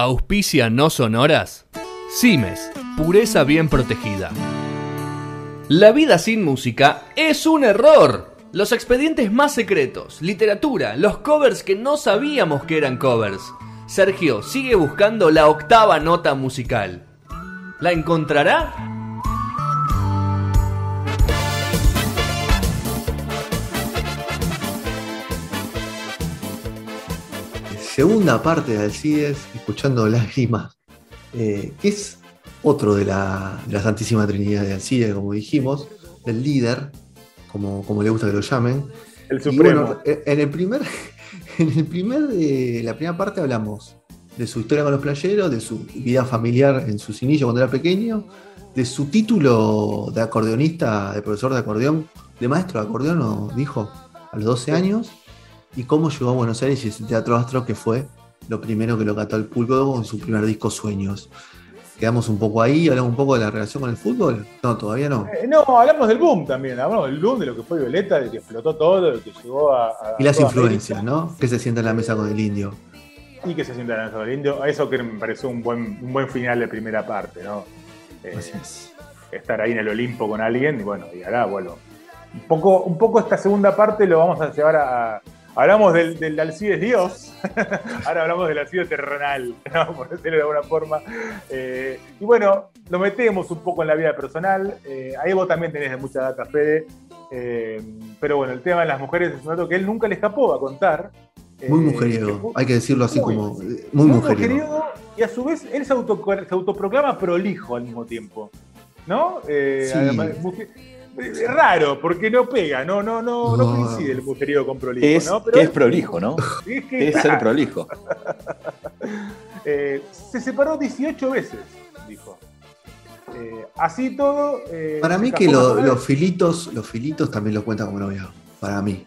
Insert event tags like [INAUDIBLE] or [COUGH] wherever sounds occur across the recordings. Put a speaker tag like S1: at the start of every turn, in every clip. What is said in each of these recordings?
S1: Auspicia no sonoras. Cimes, pureza bien protegida. La vida sin música es un error. Los expedientes más secretos, literatura, los covers que no sabíamos que eran covers. Sergio sigue buscando la octava nota musical. ¿La encontrará?
S2: Segunda parte de Alcides, escuchando Lágrimas, eh, que es otro de la, de la Santísima Trinidad de Alcides, como dijimos, del líder, como, como le gusta que lo llamen.
S3: El Supremo.
S2: bueno, eh, en el primer, [LAUGHS] en el primer de la primera parte hablamos de su historia con los playeros, de su vida familiar en sus inicios cuando era pequeño, de su título de acordeonista, de profesor de acordeón, de maestro de acordeón, nos dijo, a los 12 años, y cómo llegó a Buenos Aires y ese teatro astro que fue lo primero que lo cató al público con su primer disco Sueños. Quedamos un poco ahí, hablamos un poco de la relación con el fútbol. No, todavía no.
S3: Eh, no, hablamos del boom también, hablamos del boom, de lo que fue Violeta, de que explotó todo, de que llegó a. a
S2: Y las influencias,
S3: América,
S2: ¿no? Que se sienta en la mesa con el indio.
S3: Y que se sienta en el Lanzador Indio. Eso que me pareció un buen, un buen final de primera parte, ¿no? Eh,
S2: Así es.
S3: estar ahí en el Olimpo con alguien, y bueno, y ahora, bueno. Un poco, un poco esta segunda parte lo vamos a llevar a. Hablamos del, del Alcides Dios, [LAUGHS] ahora hablamos del Alcides terrenal, [LAUGHS] ¿no? por decirlo de alguna forma. Eh, y bueno, lo metemos un poco en la vida personal. Eh, ahí vos también tenés mucha data, Fede. Eh, pero bueno, el tema de las mujeres es un dato que él nunca le escapó a contar.
S2: Muy
S3: Eh,
S2: mujeriego, hay que decirlo así
S3: muy,
S2: como. eh, Muy mujeriego.
S3: mujeriego, y a su vez él se, auto- se autoproclama prolijo al mismo tiempo. ¿No? Eh,
S2: Sí.
S3: además, mujer- es raro, porque no pega, no, no, no, no, coincide el mujeriego con prolijo,
S4: ¿Qué es,
S3: ¿no?
S4: qué es prolijo, no? [LAUGHS]
S3: es que,
S4: ¿Qué es ser prolijo? [LAUGHS]
S3: eh, se separó 18 veces, dijo. Eh, así todo. eh,
S2: Para mí que lo- los filitos, los filitos también lo cuentan como novia. Para mí.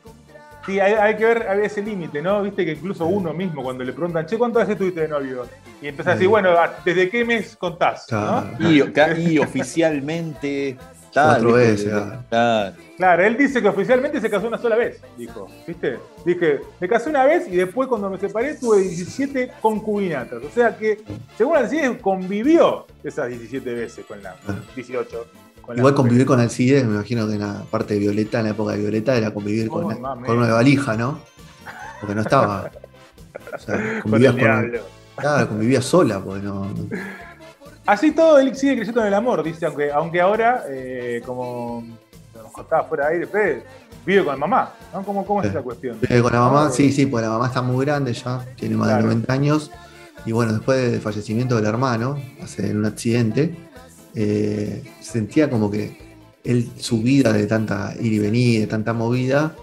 S3: Sí, hay, hay que ver hay ese límite, ¿no? Viste que incluso uno mismo, cuando le preguntan, che, ¿cuántas veces estuviste de novio? Y empieza a decir, bueno, ¿desde qué mes contás?
S2: Claro.
S3: ¿no?
S4: Y, ca- y oficialmente. Tal,
S2: Cuatro
S4: ¿viste?
S2: veces, ah.
S4: Claro.
S3: Claro, él dice que oficialmente se casó una sola vez, dijo. ¿Viste? Dije, me casé una vez y después cuando me separé tuve 17 concubinatas. O sea que, según Alcides, convivió esas 17 veces con la
S2: Ah.
S3: 18. con la
S2: Igual convivir con Alcides, me imagino que en la parte de Violeta, en la época de Violeta, era convivir con, una, con valija, ¿no? Porque no estaba. O sea, [LAUGHS]
S3: Con
S2: convivías con.
S3: diablo.
S2: Claro, convivía sola, porque no. no-
S3: Así todo, él sigue creyendo en el amor, dice, aunque, aunque ahora, eh, como nos contaba fuera de aire, Fede, vive con mamá, ¿no? ¿Cómo, cómo es esa cuestión?
S2: Vive con la mamá,
S3: No,
S2: sí, sí, porque la mamá está muy grande ya, tiene más
S3: Claro.
S2: de 90 años. Y bueno, después del fallecimiento del hermano, hace en un accidente, eh, sentía como que él, su vida de tanta ir y venir, de tanta movida,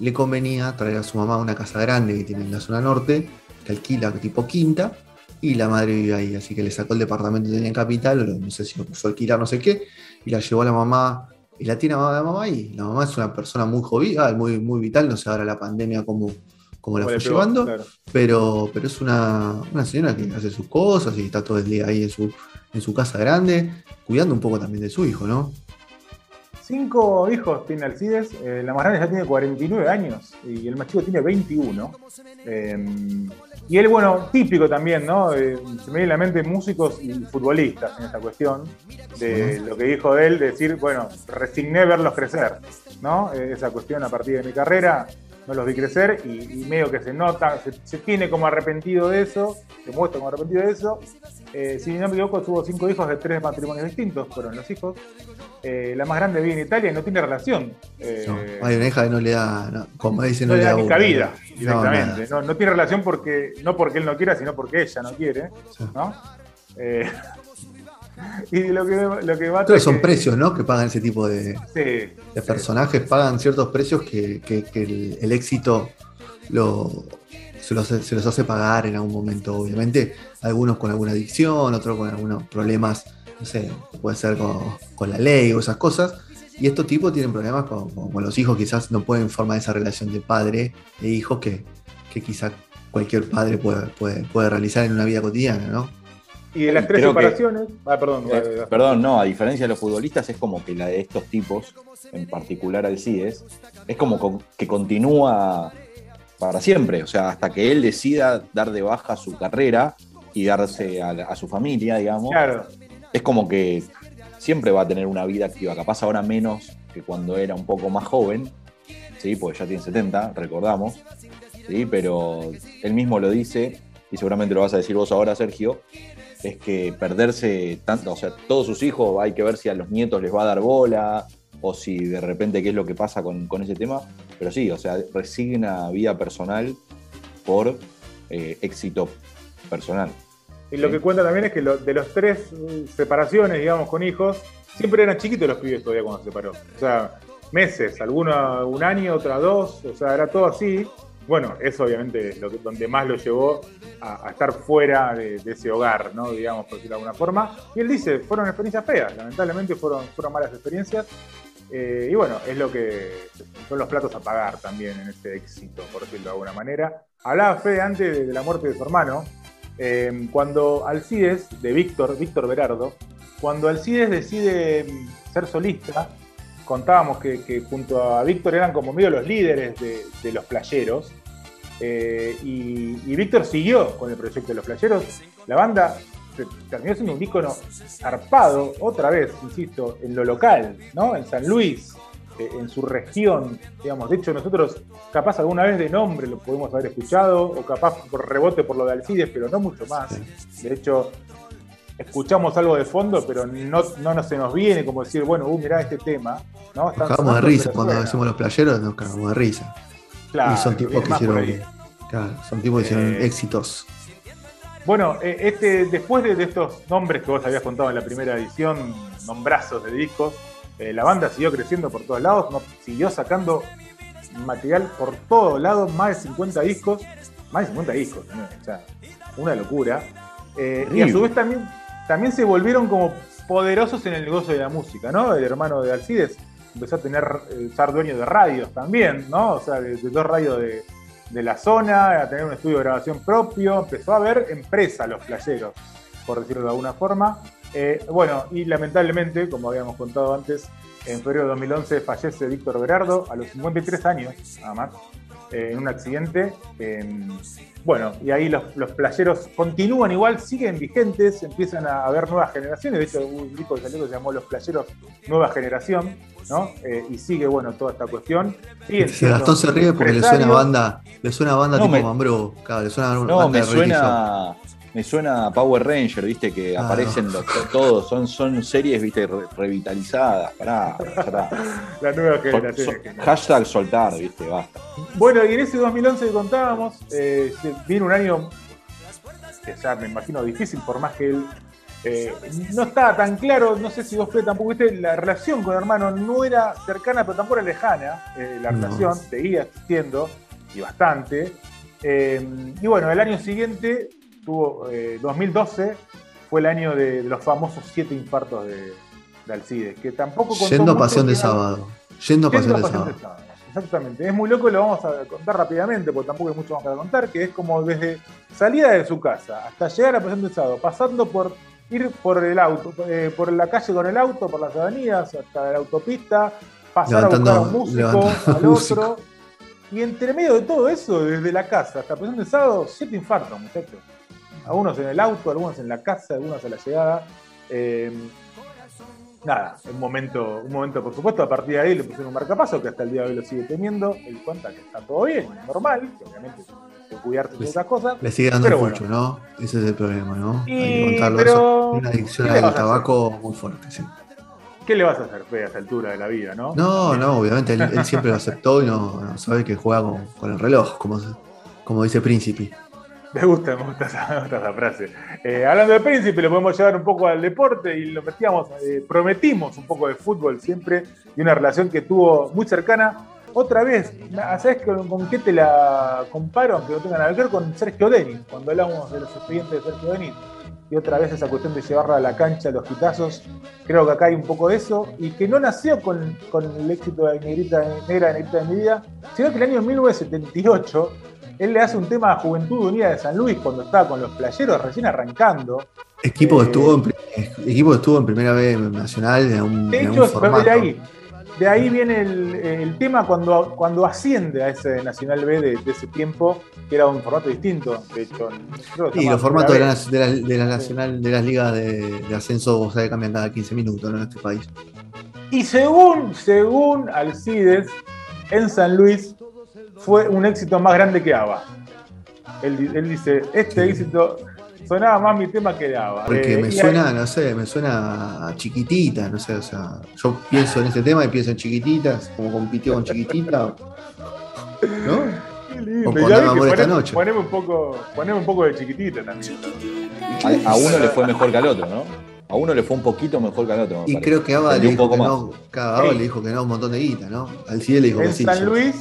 S2: le convenía traer a su mamá a una casa grande que tiene en la zona norte, que alquila tipo quinta, y la madre vive ahí. Así que le sacó el departamento que tenía en Capital, no sé si lo puso a alquilar, no sé qué, y la llevó a la mamá. Y la tiene a la mamá ahí. La mamá es una persona muy jovial, muy, muy vital. No sé ahora la pandemia cómo, cómo la
S3: ¿Cómo
S2: fue
S3: pegó?
S2: llevando.
S3: Claro.
S2: Pero, pero es una, una señora que hace sus cosas y está todo el día ahí en su, en su casa grande, cuidando un poco también de su hijo, ¿no?
S3: Cinco hijos tiene Alcides, eh, la más grande ya tiene 49 años y el más chico tiene 21. Eh, y él, bueno, típico también, ¿no? Eh, se me viene a la mente músicos y futbolistas en esta cuestión, de lo que dijo él, de decir, bueno, resigné verlos crecer, ¿no? Eh, esa cuestión a partir de mi carrera, no los vi crecer y, y medio que se nota, se, se tiene como arrepentido de eso, se muestra como arrepentido de eso. Eh, si no me equivoco, tuvo cinco hijos de tres matrimonios distintos, fueron los hijos. Eh, la más grande vive en Italia y no tiene relación. Eh,
S2: No, hay una hija que no le da, no, como dice,
S3: no le da ni
S2: bola.
S3: cabida
S2: No,
S3: directamente. No, no tiene relación porque no porque él no quiera, sino porque ella no quiere.
S2: Sí.
S3: ¿no? Eh, [LAUGHS] y lo que, lo que mata
S2: Todos son
S3: que-
S2: precios, ¿no? Que pagan ese tipo de,
S3: Sí,
S2: de
S3: sí.
S2: personajes, pagan ciertos precios que, que- que el, el éxito lo, se, los, se los hace pagar en algún momento, obviamente. Algunos con alguna adicción, otros con algunos problemas, no sé, puede ser con, con la ley o esas cosas. Y estos tipos tienen problemas con, con- con los hijos, quizás no pueden formar esa relación de padre e hijo que, que quizás cualquier padre puede, puede, puede realizar en una vida cotidiana, ¿no?
S3: Y de las tres
S4: Creo que-
S3: separaciones. Ah, perdón.
S4: Eh, perdón, no, a diferencia de los futbolistas, es como que la de estos tipos, en particular Alcides, es como con- que continúa para siempre. O sea, hasta que él decida dar de baja su carrera, y darse a, su familia, digamos,
S3: Claro.
S4: es como que siempre va a tener una vida activa, capaz ahora menos que cuando era un poco más joven, ¿sí? porque ya tiene 70, recordamos, ¿sí? pero él mismo lo dice, y seguramente lo vas a decir vos ahora, Sergio, es que perderse tanto, o sea, todos sus hijos, hay que ver si a los nietos les va a dar bola, o si de repente qué es lo que pasa con, con ese tema, pero sí, o sea, resigna vida personal por eh, éxito personal.
S3: Y lo que cuenta también es que lo- de los tres eh, separaciones, digamos, con hijos, siempre eran chiquitos los pibes todavía cuando se separó. O sea, meses, alguna un año, otra dos, o sea, era todo así. Bueno, eso obviamente es lo que, donde más lo llevó a, a estar fuera de, de ese hogar, ¿no? Digamos, por decirlo de alguna forma. Y él dice, fueron experiencias feas, lamentablemente fueron, fueron malas experiencias. Eh, y bueno, es lo que son los platos a pagar también en ese éxito, por decirlo de alguna manera. Hablaba Fede antes de, la muerte de su hermano, eh, cuando Alcides, de Víctor, Víctor Berardo, cuando Alcides decide mm, ser solista, contábamos que, junto a Víctor eran como medio los líderes de, los playeros, eh, y, Víctor siguió con el proyecto de los playeros. La banda terminó siendo un ícono zarpado, otra vez, insisto, en lo local, ¿no? En San Luis, eh, en su región, digamos. De hecho, nosotros capaz alguna vez de nombre lo podemos haber escuchado, o capaz por rebote por lo de Alcides, pero no mucho más. De hecho, escuchamos algo de fondo, pero no, no se nos viene como decir, bueno, uh, mirá este tema. ¿no?
S2: Nos cagamos de risa cuando
S3: suena.
S2: decimos los playeros, nos cagamos de risa.
S3: Claro,
S2: y son tipos que hicieron. Claro, son tipos que hicieron éxitos.
S3: Bueno, eh, este, después de, de estos nombres que vos habías contado en la primera edición, nombrazos de discos, eh, la banda siguió creciendo por todos lados, no- siguió sacando material por todos lados, más de 50 discos, más de 50 discos, ¿no? o sea, una locura. Eh, y a su vez también, también se volvieron como poderosos en el negocio de la música, ¿no? El hermano de Alcides empezó a tener, eh, ser dueño de radios también, ¿no? O sea, de, de dos radios de, de la zona, a tener un estudio de grabación propio, empezó a ver empresa los playeros, por decirlo de alguna forma. Eh, bueno, y lamentablemente, como habíamos contado antes, en febrero de 2011 fallece Víctor Berardo a los 53 años, nada más, eh, en un accidente. eh, bueno, y ahí los, los playeros continúan igual, siguen vigentes, empiezan a haber nuevas generaciones. De hecho, hubo un disco que salió que se llamó Los Playeros Nueva Generación, ¿no? Eh, y sigue, bueno, toda esta cuestión. Siguen
S2: Se Gastón se ríe porque le suena banda, le suena banda
S4: No,
S2: tipo
S4: me-
S2: Mambrú, claro, le suena una
S4: No,
S2: banda
S4: me
S2: de
S4: suena, me suena a Power Ranger, viste, que
S2: Ah,
S4: aparecen
S2: no.
S4: los, todos, son, son series, viste, re- revitalizadas, pará, está.
S3: La nueva generación.
S4: hashtag soltar, viste, basta.
S3: Bueno, y en ese 2011 que contábamos, eh, viene un año que ya me imagino difícil, por más que él eh, no estaba tan claro, no sé si vos Fede, tampoco viste, la relación con el hermano no era cercana, pero tampoco era lejana, eh, la
S2: No.
S3: relación seguía existiendo, y bastante. Eh, y bueno, el año siguiente, tuvo eh, 2012, fue el año de, los famosos siete infartos de, de Alcides, que tampoco contó
S2: Yendo a Pasión de Sábado. Yendo a Pasión
S3: Yendo
S2: de
S3: a Pasión
S2: Sábado.
S3: de Sábado. Exactamente. Es muy loco y lo vamos a contar rápidamente, porque tampoco hay mucho más para contar, que es como desde salida de su casa hasta llegar a Pasión de Sábado, pasando por ir por el auto, eh, por la calle con el auto, por las avenidas, hasta la autopista, pasar a
S2: Levantando-
S3: buscar a un músico, al [LAUGHS]
S2: músico.
S3: otro. Y entre medio de todo eso, desde la casa hasta Pasión de Sábado, siete infartos, muchachos. Algunos en el auto, algunos en la casa, algunos a la llegada. Eh, nada, un momento, un momento, por supuesto, a partir de ahí le pusieron un marcapaso que hasta el día de hoy lo sigue teniendo. Él cuenta que está todo bien, normal, que obviamente que cuidarse de esas cosas.
S2: Le sigue dando
S3: Pero
S2: el
S3: bueno.
S2: fucho, ¿no? Ese es el problema, ¿no?
S3: Y-
S2: Hay que contarlo.
S3: pero-
S2: Eso. Una adicción
S3: ¿qué le
S2: al tabaco muy fuerte, sí.
S3: ¿Qué le vas a hacer, Fede, a esta altura de la vida, no?
S2: No, no, obviamente él, él siempre lo aceptó y no, no sabe que juega con, con el reloj, como, como dice Príncipe. [LAUGHS]
S3: Me gusta, me gusta esa, frase. Eh, hablando de príncipe, lo podemos llevar un poco al deporte y lo metíamos, eh, prometimos un poco de fútbol siempre y una relación que tuvo muy cercana. Otra vez, ¿sabes con, con qué te la comparo? Aunque no tenga nada ver con Sergio Denis, cuando hablamos de los expedientes de Sergio Denis. Y otra vez esa cuestión de llevarla a la cancha, los quitazos, creo que acá hay un poco de eso, y que no nació con, el éxito de Negrita, Negra de Negrita de mi vida, sino que el año 1978 él le hace un tema a Juventud Unida de San Luis cuando estaba con los playeros recién arrancando.
S2: Equipo, que
S3: Eh,
S2: estuvo en, pri- equipo que estuvo en primera vez nacional en un,
S3: De
S2: en
S3: hecho,
S2: formato.
S3: de ahí, de ahí viene el, el tema cuando, cuando asciende a ese Nacional B de, de ese tiempo, que era un formato distinto. De hecho, estaba
S2: los formatos de la, de la- de la nacional, de las ligas de, ascenso, o sea, cambian cada 15 minutos ¿no? en este país.
S3: Y según, según Alcides, en San Luis fue un éxito más grande que ABBA. Él, di- él dice, este
S2: Sí.
S3: éxito sonaba más mi tema que ABBA.
S2: Porque
S3: Eh,
S2: me suena, no sé, me suena a chiquitita, no sé, o sea, yo pienso en este tema y pienso en chiquititas, como compitió con chiquitita. ¿No?
S3: qué lindo.
S2: o con Amor esta noche.
S3: Poneme un poco, poneme un poco de chiquitita también.
S4: A, a uno le fue mejor que al otro, ¿no? A uno le fue un poquito mejor que al otro. me
S2: Y
S4: parece.
S2: creo que Ava le dijo que no, cada
S3: Ey.
S2: le dijo que no un montón de guita, ¿no? Al CIE le dijo que
S3: En
S2: sí.
S3: San
S2: yo-
S3: Luis,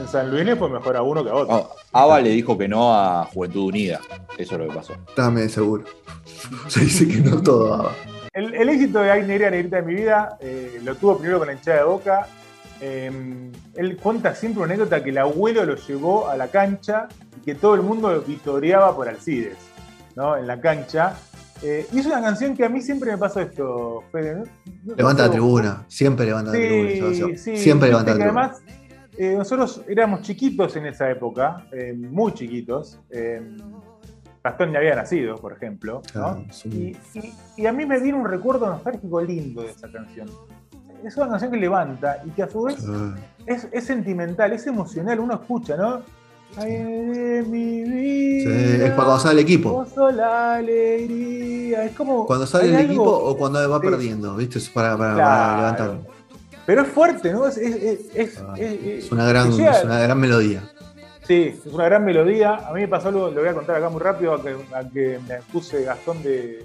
S3: en San Luis le fue mejor a uno que a otro.
S4: No, Ava le dijo que no a Juventud Unida. Eso es lo que pasó.
S2: Dame seguro. [LAUGHS] Se dice que no todo Ava.
S3: El, el éxito de Ay Negra Negrita de mi vida eh, lo tuvo primero con la hinchada de boca. Eh, él cuenta siempre una anécdota que el abuelo lo llevó a la cancha y que todo el mundo vitoreaba por Alcides, ¿no? En la cancha. Eh, y es una canción que a mí siempre me pasa esto, Fede. ¿no? No
S2: Levanta
S3: vos.
S2: tribuna, siempre levanta la tribuna.
S3: Sí, sí.
S2: Siempre levanta la tribuna.
S3: además, eh, nosotros éramos chiquitos en esa época, eh, muy chiquitos. eh, Gastón ya había nacido, por ejemplo. Y, y- y a mí me viene un recuerdo nostálgico lindo de esa canción. Es una canción que levanta y que a su vez
S2: Ah,
S3: es, es sentimental, es emocional, uno escucha, ¿no? Ay, de mi vida.
S2: Sí, es para cuando sale el equipo.
S3: la alegría. Es como.
S2: Cuando sale el
S3: algo-
S2: equipo o cuando va
S3: Sí.
S2: perdiendo, ¿viste? Para, para,
S3: Claro.
S2: para levantarlo.
S3: Pero es fuerte, ¿no? Es, es, es,
S2: Ah,
S3: es-
S2: Es una gran, es una gran melodía.
S3: Sí, es una gran melodía. A mí me pasó algo, lo voy a contar acá muy rápido, a que, a que me puse Gastón de,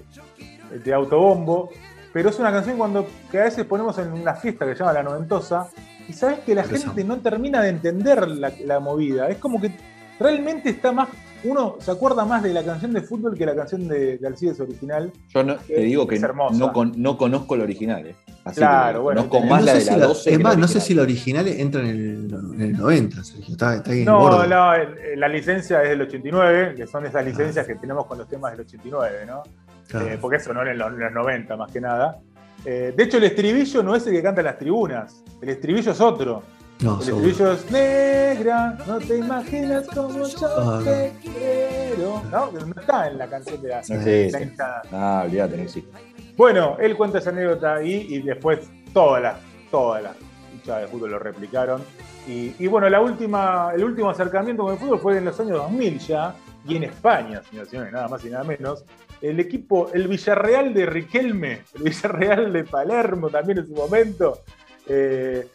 S3: de autobombo. Pero es una canción cuando que a veces ponemos en una fiesta que se llama La Noventosa y sabes que la gente no termina de entender la, la movida. Es como que realmente está más. Uno se acuerda más de la canción de fútbol que la canción de, de Alcides original.
S4: Yo no, te digo que no, con- no conozco el original. ¿eh? Así
S3: Claro,
S4: que
S3: bueno,
S4: conozco más
S2: no
S4: la
S2: sé
S4: de
S2: si
S4: la
S2: la-
S4: 12.
S2: es más,
S4: la
S2: no sé si la original entra en el, en el 90, Sergio. Está, está ahí
S3: No,
S2: gordo.
S3: no, la licencia es del 89, que son esas licencias que tenemos con los temas del 89, ¿no?
S2: Claro.
S3: Eh, porque eso no era en los, en los 90 más que nada. Eh, de hecho, el estribillo no es el que canta en las tribunas, el estribillo es otro.
S2: No,
S3: El
S2: seguro.
S3: estribillo es negra, no te imaginas cómo yo
S2: Ah,
S3: te quiero. ¿No? Pero no está en la canción de la, la hinchada.
S4: Ah, olvídate, no existe.
S3: Bueno, él cuenta esa anécdota ahí y después todas las, todas las hinchadas de fútbol lo replicaron. Y, y bueno, la última, el último acercamiento con el fútbol fue en los años 2000 ya, y en España, señoras y señores, nada más y nada menos. El equipo, el Villarreal de Riquelme, el Villarreal de Palermo también en su momento. eh,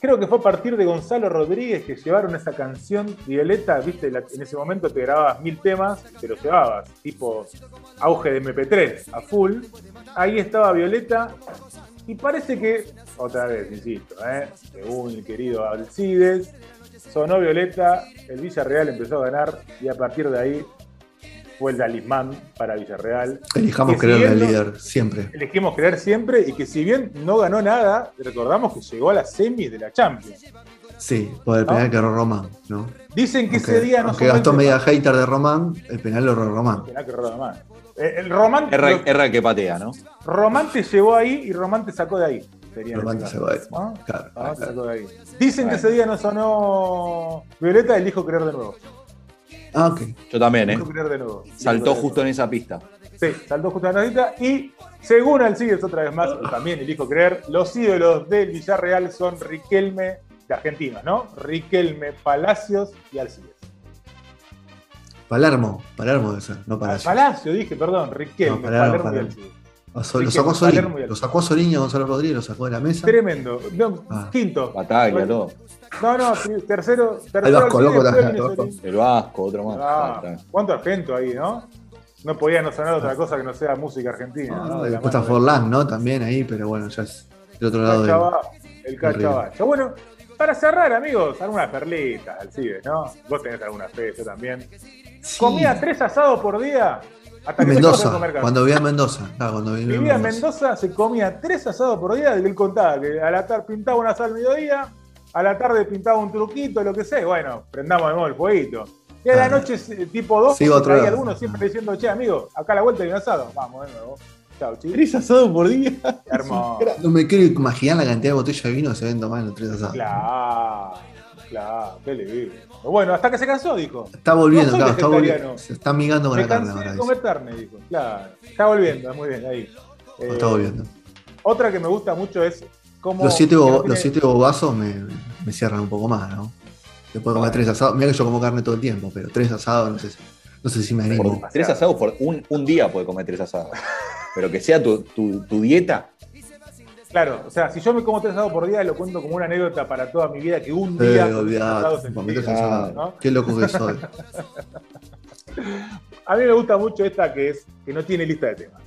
S3: creo que fue a partir de Gonzalo Rodríguez que llevaron esa canción Violeta, viste, en ese momento te grababas mil temas, te los llevabas, tipo auge de MP3 a full. Ahí estaba Violeta y parece que, otra vez, insisto, ¿eh? según el querido Alcides, sonó Violeta, el Villarreal empezó a ganar y a partir de ahí fue el talismán para Villarreal.
S2: Elijamos
S3: que
S2: creerle al líder, siempre.
S3: Elegimos creer siempre y que si bien no ganó nada, recordamos que llegó a la semis de la Champions.
S2: Sí, por el
S3: ¿No?
S2: penal que erró Román, ¿no?
S3: Dicen que
S2: Aunque,
S3: ese día no
S2: aunque Gastón
S3: solamente-
S2: media hater de Román, el penal lo erró Román.
S3: Penal que erró Román. Eh, el Román,
S4: Erra,
S3: lo-
S4: erra el que patea, ¿no?
S3: Román te llevó ahí y Román te sacó de ahí. en
S2: Román
S3: este
S2: te sacó de ahí.
S3: ¿No?
S2: Claro.
S3: Ah, te sacó de ahí. Dicen que ese día no sonó Violeta, elijo creer de nuevo.
S2: Ah, ok.
S4: Yo también, ¿eh?
S3: Elijo creer de nuevo.
S4: Saltó justo en esa pista.
S3: de. Sí, saltó justo en la notita. Y según Alcides, otra vez más, también elijo creer, los ídolos del Villarreal son Riquelme, de Argentina, ¿no? Riquelme, Palacios y Alcides.
S2: Palermo, Palermo ser, no
S3: Ah,
S2: Palacio.
S3: Palacio, dije, perdón, Riquelme,
S2: No, Palermo,
S3: Palermo, y. Alcides.
S2: Lo, so- lo sacó a Solín, lo sacó a Soliño Gonzalo Rodríguez, lo sacó de la mesa.
S3: Tremendo. No,
S2: Ah.
S3: Quinto.
S4: Bataglia, todo.
S3: No, no, tercero. tercero
S2: El Vasco, loco, el
S4: otro más.
S3: Ah, cuánto argento ahí, ¿no? No podía no sonar otra cosa que no sea música argentina.
S2: Ah,
S3: ¿no? De la
S2: después está Forlán, ¿no? También ahí, pero bueno, ya es del otro lado del.
S3: El cachabacho. Bueno, para cerrar, amigos, algunas perlitas, Alcides, ¿no? Vos tenés alguna fe, yo también.
S2: Sí.
S3: Comía tres asados por día hasta que
S2: Mendoza,
S3: comer carne.
S2: cuando vivía en Mendoza. Claro, cuando vivía en
S3: Vivía en
S2: Mendoza.
S3: Mendoza, se comía tres asados por día, él contaba que a la tarde pintaba un asado al mediodía, a la tarde pintaba un truquito, lo que sea, bueno, prendamos de nuevo el fueguito. Y a la noche, tipo 2,
S2: Se iba a otro
S3: hay
S2: lado.
S3: algunos siempre diciendo, che, amigo, acá a la vuelta hay un asado, vamos de nuevo. Chao, chicos.
S4: Tres asados por día.
S3: Hermoso.
S2: No me quiero imaginar la cantidad de botellas de vino que se ven tomar en los tres asados.
S3: Claro, claro, qué lindo. Bueno, hasta que se cansó, dijo.
S2: Está volviendo,
S3: No
S2: claro, está volviendo. Se está migando con
S3: Me
S2: la carne ahora.
S3: de comer carne, dijo. Claro, está volviendo, muy bien, ahí. Eh,
S2: está volviendo.
S3: Otra que me gusta mucho es cómo.
S2: Los siete, bo- los siete bobazos me, me cierran un poco más, ¿no? Después de comer tres asados. Mira que yo como carne todo el tiempo, pero tres asados no sé, si- no sé si me animo.
S4: Por tres asados por un, un día puede comer tres asados. Pero que sea tu, tu, tu dieta.
S3: Claro, o sea, si yo me como tres asados por día, lo cuento como una anécdota para toda mi vida que un
S2: Eh,
S3: día. tres
S2: olvidate,
S3: en mi vida. ¿no?
S2: Qué loco que soy. [LAUGHS]
S3: A mí me gusta mucho esta que es que no tiene lista de temas.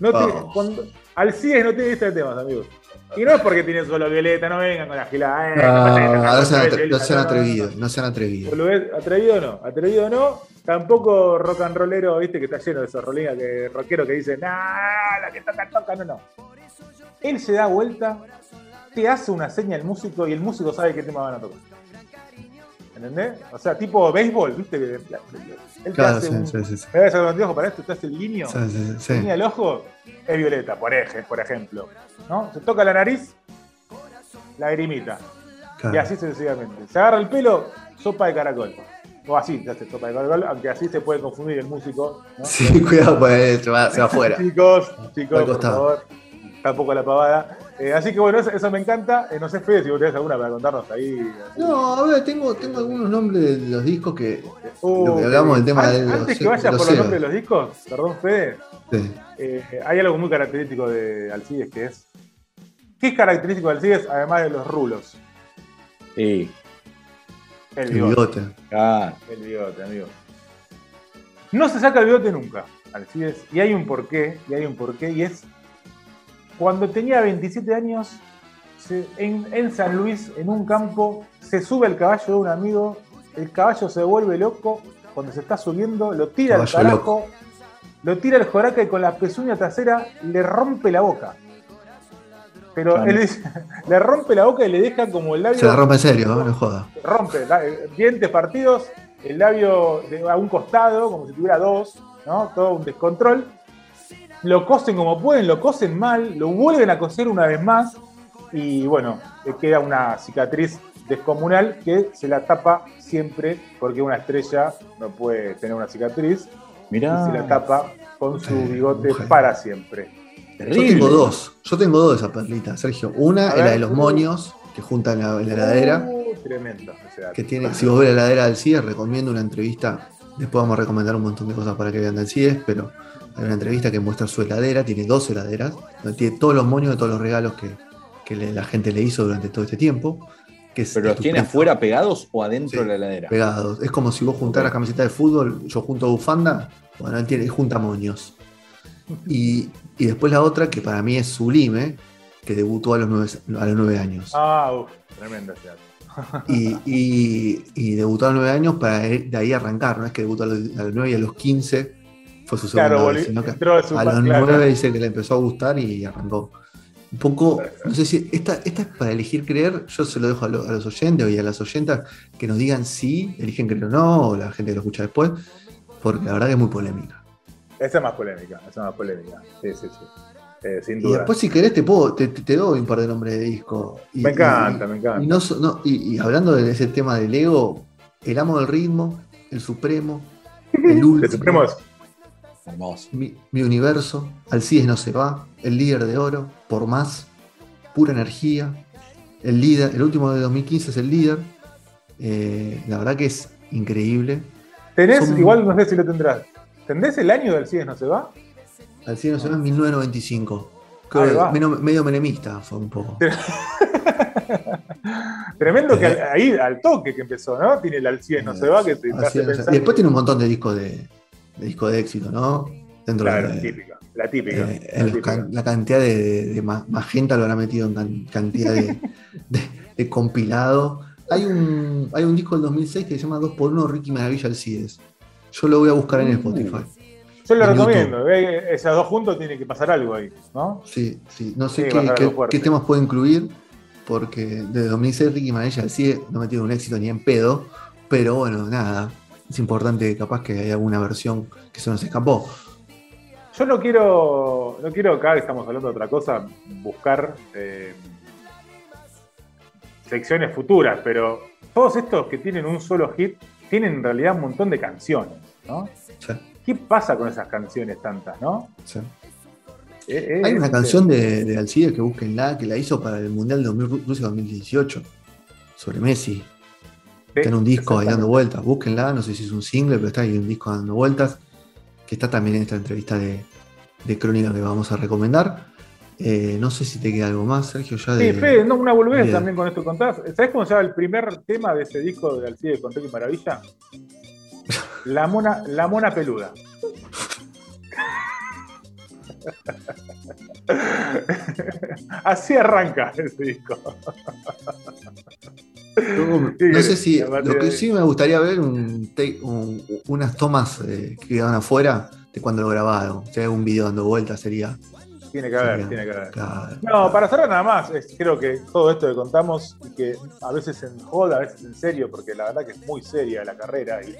S3: No, no tiene- cuando- Alcides no tiene lista de temas, amigos. Y no es porque tiene solo Violeta, no vengan con la gilada. Eh,
S2: No, no sean, atrevidos, no sean atrevidos.
S3: Atrevido no, atrevido no. Tampoco rock and rollero, viste, que está lleno de esos rolingas que rockero que dicen, nah, la que toca, toca, no, no. Él se da vuelta, te hace una seña al músico y el músico sabe qué tema van a tocar. ¿Entendés? O sea, tipo béisbol, viste, que él te
S2: Claro,
S3: hace
S2: sí,
S3: un. Me el anteojo para esto, te hace el guiño.
S2: Sí, sí, sí, sí.
S3: Guiña el ojo, es violeta, por, eje, por ejemplo. ¿no? Se toca la nariz, lagrimita.
S2: Claro.
S3: Y así sucesivamente. Se agarra el pelo, sopa de caracol. O así se hace sopa de caracol, aunque así se puede confundir el músico. ¿no?
S2: Sí, [LAUGHS] cuidado, pues se va, se va [LAUGHS] afuera.
S3: Chicos, chicos,
S2: Al
S3: por
S2: costado.
S3: favor. Tampoco la pavada. Eh, así que bueno, eso, eso me encanta. Eh, no sé, Fede, si vos tenés alguna para contarnos ahí.
S2: No, a ver, tengo, tengo algunos nombres de los discos que.
S3: Uh,
S2: lo que hablamos del tema
S3: an-
S2: de los-
S3: Antes que vayas por los nombres de los discos, perdón, Fede,
S2: sí.
S3: eh, hay algo muy característico de Alcides que es. ¿Qué es característico de Alcides además de los rulos?
S4: Sí.
S3: El
S2: El
S3: bigote.
S2: bigote.
S4: Ah,
S3: El bigote, amigo. No se saca el bigote nunca, Alcides. Y hay un porqué, y hay un porqué, y es cuando tenía 27 años, se- en, en San Luis, en un campo, se sube el caballo de un amigo, el caballo se vuelve loco, cuando se está subiendo, lo tira al
S2: Caballo
S3: carajo, lo tira al joraca y con la pezuña trasera le rompe la boca. Pero
S4: Claro.
S3: él [LAUGHS] le rompe la boca y le deja como el labio
S2: Se la rompe en serio, ¿no? no joda.
S3: rompe eh, dientes partidos, el labio a un costado, como si tuviera dos, ¿no? Todo un descontrol. Lo cosen como pueden, lo cosen mal, lo vuelven a coser una vez más y bueno, le queda una cicatriz descomunal que se la tapa siempre porque una estrella no puede tener una cicatriz y
S4: mirá.
S3: se la tapa con su bigote
S2: mujer.
S3: para siempre.
S2: Yo tengo dos. Yo tengo dos de esas perlitas, Sergio. Una es la de los moños, que juntan la, la heladera.
S3: Uh, tremendo. o sea,
S2: Que tiene, si vos ves la heladera del CIES, recomiendo una entrevista. Después vamos a recomendar un montón de cosas para que vean del CIES, pero hay una entrevista que muestra su heladera, tiene dos heladeras, donde tiene todos los moños de todos los regalos que, que le- la gente le hizo durante todo este tiempo. Que
S4: ¿Pero los tiene afuera pegados o adentro
S2: Sí.
S4: de la heladera?
S2: pegados. Es como si vos juntaras camiseta de fútbol, yo junto bufanda, bueno, él tiene, junta moños. Y, y después la otra, que para mí es sublime, que debutó a los nueve, a los nueve años.
S3: Ah, uff, tremendo.
S2: Y, y- y debutó a los nueve años para de ahí arrancar, no es que debutó a los, a los nueve y a los 15 fue su segunda
S3: Claro,
S2: vez, sino que
S3: a su
S2: a los
S3: claro.
S2: nueve dice que le empezó a gustar y arrancó. Un poco, no sé si esta, esta es para elegir creer, yo se lo dejo a, lo- a los oyentes y a las oyentas que nos digan si eligen creer o no, o la gente que lo escucha después, porque la verdad que es muy polémica.
S3: Esa es más polémica, esa es más polémica. Sí, sí, sí. Eh, sin
S2: Y
S3: duda.
S2: después si querés te puedo, te, doy un par de nombres de disco. Y-
S3: me
S2: y-
S3: encanta, me encanta.
S2: Y, no so- no- y- y hablando de ese tema del ego, el amo del ritmo, el supremo, el [LAUGHS] último,
S3: De Supremos.
S4: Hermoso.
S2: mi, mi universo, Alcides no se va, el líder de oro, por más, pura energía, el líder, el último de 2015 es el líder. Eh, la verdad que es increíble.
S3: Tenés,
S2: Son-
S3: igual no sé si lo tendrás. ¿Tendés el año del CIES no se va?
S2: Alcides no se va en 1995. Creo
S3: Ahí
S2: que
S3: va.
S2: medio, medio menemista fue un poco. [LAUGHS]
S3: Tremendo que
S2: Eh.
S3: al- ahí al toque que empezó, ¿no? Tiene el al CIES no se va, que te, hace pensar.
S2: Y después tiene un montón de discos de, de discos de éxito, ¿no? Dentro
S3: Claro,
S2: de,
S3: típica. La típica.
S2: eh,
S3: la típica.
S2: can- la cantidad de, de- de ma- magenta lo habrá metido en can- cantidad de, [LAUGHS] de- de compilado. Hay un, hay un disco del 2006 que se llama 2x1 Ricky Maravilla Alcides. Yo lo voy a buscar en
S3: Uh.
S2: Spotify.
S3: Yo lo
S2: en
S3: recomiendo. eh, Esos dos juntos tiene que pasar algo ahí, ¿no?
S2: Sí, sí. No sé
S3: Sí,
S2: qué, temas puedo incluir, porque desde 2006 Ricky Maravilla Alcides no ha metido un éxito ni en pedo, pero bueno, nada. Es importante, capaz que hay alguna versión que se nos escapó.
S3: Yo no quiero, no quiero acá, estamos hablando de otra cosa, buscar eh, secciones futuras, pero todos estos que tienen un solo hit tienen en realidad un montón de canciones, ¿no?
S2: Sí,
S3: ¿Qué pasa con esas canciones tantas, no?
S2: sí.
S3: Eh, eh,
S2: Hay una
S3: este,
S2: canción de, de Alcides que búsquenla, que la hizo para el Mundial de 2000 Rusia 2018, sobre Messi. Está en un disco ahí dando vueltas. Búsquenla, no sé si es un single, pero está ahí un disco dando vueltas. Que está también en esta entrevista de, de crónica que vamos a recomendar. Eh, no sé si te queda algo más, Sergio, ya de.
S3: Sí, Fede, no, una
S2: Bien.
S3: también con esto que contás. ¿Sabés cómo se llama el primer tema de ese disco de Alcide con Ricky Maravilla? [LAUGHS] La mona, la mona peluda. Así arranca ese disco.
S2: No,
S3: Sí,
S2: no sé si. Lo que sí me gustaría ver un un- unas tomas eh, que quedaban afuera de cuando lo grabaron. Si hay algún video dando vueltas, sería.
S3: Tiene que haber, tiene que haber.
S2: claro.
S3: No, para cerrar nada más, es- creo que todo esto que contamos, y que a veces en joda, a veces en serio, porque la verdad que es muy seria la carrera y,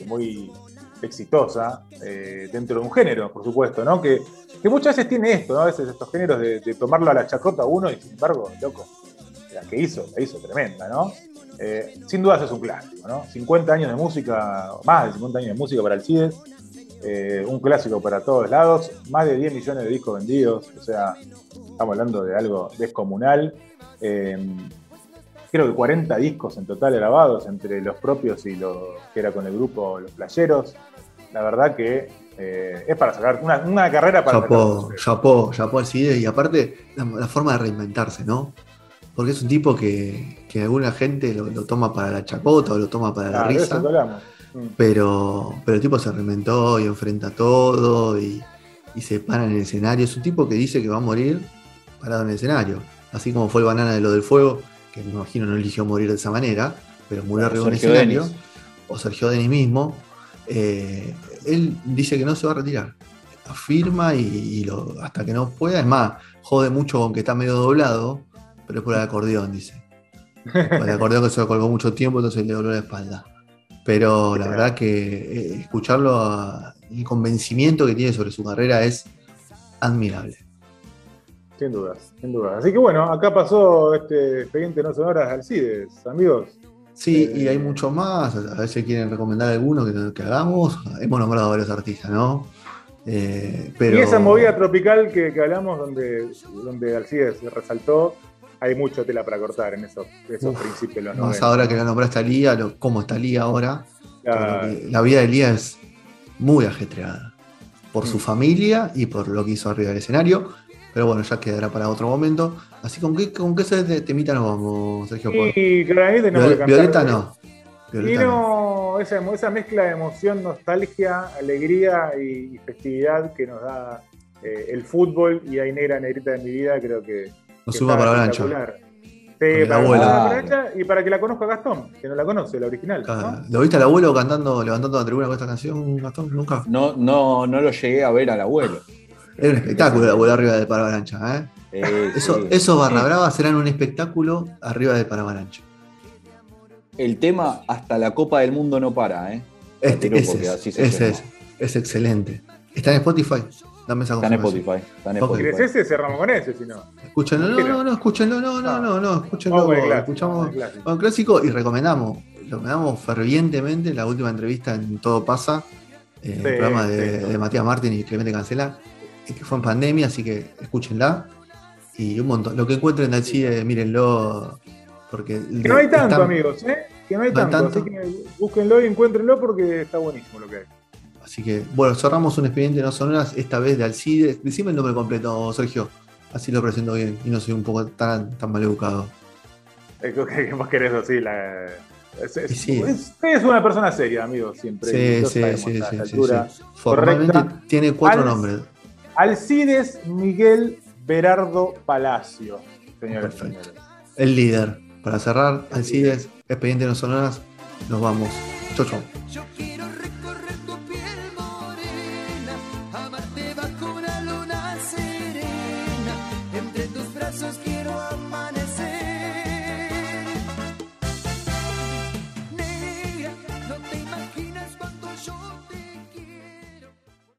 S3: y muy exitosa eh, dentro de un género, por supuesto, ¿no? Que, que muchas veces tiene esto, ¿no? A veces estos géneros de, de tomarlo a la chacota uno y sin embargo, loco, la que hizo, la hizo tremenda, ¿no? Eh, sin dudas es un clásico, ¿no? 50 años de música, más de 50 años de música para Alcides, eh, un clásico para todos lados, más de 10 millones de discos vendidos, o sea, estamos hablando de algo descomunal. Eh, creo que 40 discos en total grabados entre los propios y los que era con el grupo Los Playeros. La verdad que eh, es para sacar una, una carrera para
S2: Chapó, chapó, chapó Alcides y aparte la, la forma de reinventarse, ¿no? Porque es un tipo que, que alguna gente lo, lo toma para la chacota o lo toma para la
S3: de eso Mm.
S2: pero, pero el tipo se reinventó y enfrenta todo y, y se para en el escenario. Es un tipo que dice que va a morir parado en el escenario, así como fue el banana de lo del fuego, que me imagino no eligió morir de esa manera, pero murió arriba en el escenario,
S4: Denis.
S2: o Sergio Denis mismo. eh, él dice que no se va a retirar, afirma y, y lo, hasta que no pueda. Es más, jode mucho con que está medio doblado, pero es por el acordeón, dice. Por el acordeón que se lo colgó mucho tiempo, entonces le dobló la espalda. Pero la verdad que eh, escucharlo, a- el convencimiento que tiene sobre su carrera es admirable.
S3: Sin dudas, sin dudas. Así que bueno, acá pasó este expediente no sonoras de Alcides, amigos.
S2: Sí,
S3: Eh,
S2: y hay mucho más. A ver si quieren recomendar alguno que, que hagamos. Hemos nombrado a varios artistas, ¿no? Eh, pero...
S3: Y esa movida tropical que, que hablamos, donde, donde Alcides resaltó, hay mucha tela para cortar en esos, esos
S2: Uf,
S3: principios de los
S2: Más
S3: 90,
S2: ahora que la nombraste a Lía, lo- cómo está Lía ahora.
S3: Claro.
S2: La vida de Lía es muy ajetreada. Por su
S3: Mm.
S2: familia y por lo que hizo arriba del escenario. Pero bueno, ya quedará para otro momento. Así con qué, con qué se- temita nos vamos, Sergio.
S3: Y claramente no
S2: Viol- Violeta no.
S3: Y
S2: no.
S3: no, esa, esa mezcla de emoción, nostalgia, alegría y, y festividad que nos da eh, el fútbol y hay negra negrita de mi vida, creo que.
S2: Suma
S3: está
S2: para
S3: espectacular. Sí,
S2: el
S3: para y para que la conozca Gastón, que no la conoce, la original. ¿no?
S2: ¿Lo viste al abuelo cantando, levantando la tribuna con esta canción, Gastón? Nunca.
S4: No, no, no lo llegué a ver al abuelo.
S2: Era un espectáculo el abuelo arriba de Paravalancha, ¿eh?
S4: Eh,
S2: Eso,
S4: sí.
S2: esos barra brava serán un espectáculo arriba de Paravalancha.
S4: El tema hasta la Copa del Mundo no para, ¿eh?
S2: Este,
S4: Tiró
S2: ese, es,
S4: así se
S2: ese es, es excelente. ¿Está en Spotify? Dame esa
S4: Está en. Spotify. Está en
S2: Ok.
S3: ¿Querés
S4: Spotify.
S3: ese? Cerramos con ese, si no.
S2: Escúchenlo, no, no, no, escúchenlo, no, no, no, no, escúchenlo.
S3: Clásico,
S2: Escuchamos un clásico y recomendamos, lo recomendamos fervientemente la última entrevista en Todo Pasa, eh, el programa de,
S3: sí.
S2: de Matías Martín y Clemente Cancela, eh, que fue en pandemia, así que escúchenla. Y un montón. Lo que encuentren de Alcide, mírenlo. Porque
S3: Que no hay tanto,
S2: están-
S3: amigos, ¿eh? Que no hay
S2: No hay
S3: tanto,
S2: tanto.
S3: así que búsquenlo y encuéntrenlo porque está buenísimo lo que hay.
S2: Así que, bueno, cerramos un expediente no sonoras, esta vez de Alcides. Decime el nombre completo, Sergio. Así lo presento bien y no soy un poco tan, tan mal educado.
S3: Que que vos querés así, la. Es, es-
S2: Y sí.
S3: es- es una persona seria, amigo, siempre.
S2: Sí, sí, sí. Formalmente
S3: correcta.
S2: tiene cuatro
S3: Al-
S2: nombres.
S3: Alcides Miguel Berardo Palacio, señores señores.
S2: El líder. Para cerrar, Alcides, expediente no sonoras. Nos vamos. Chau, chau.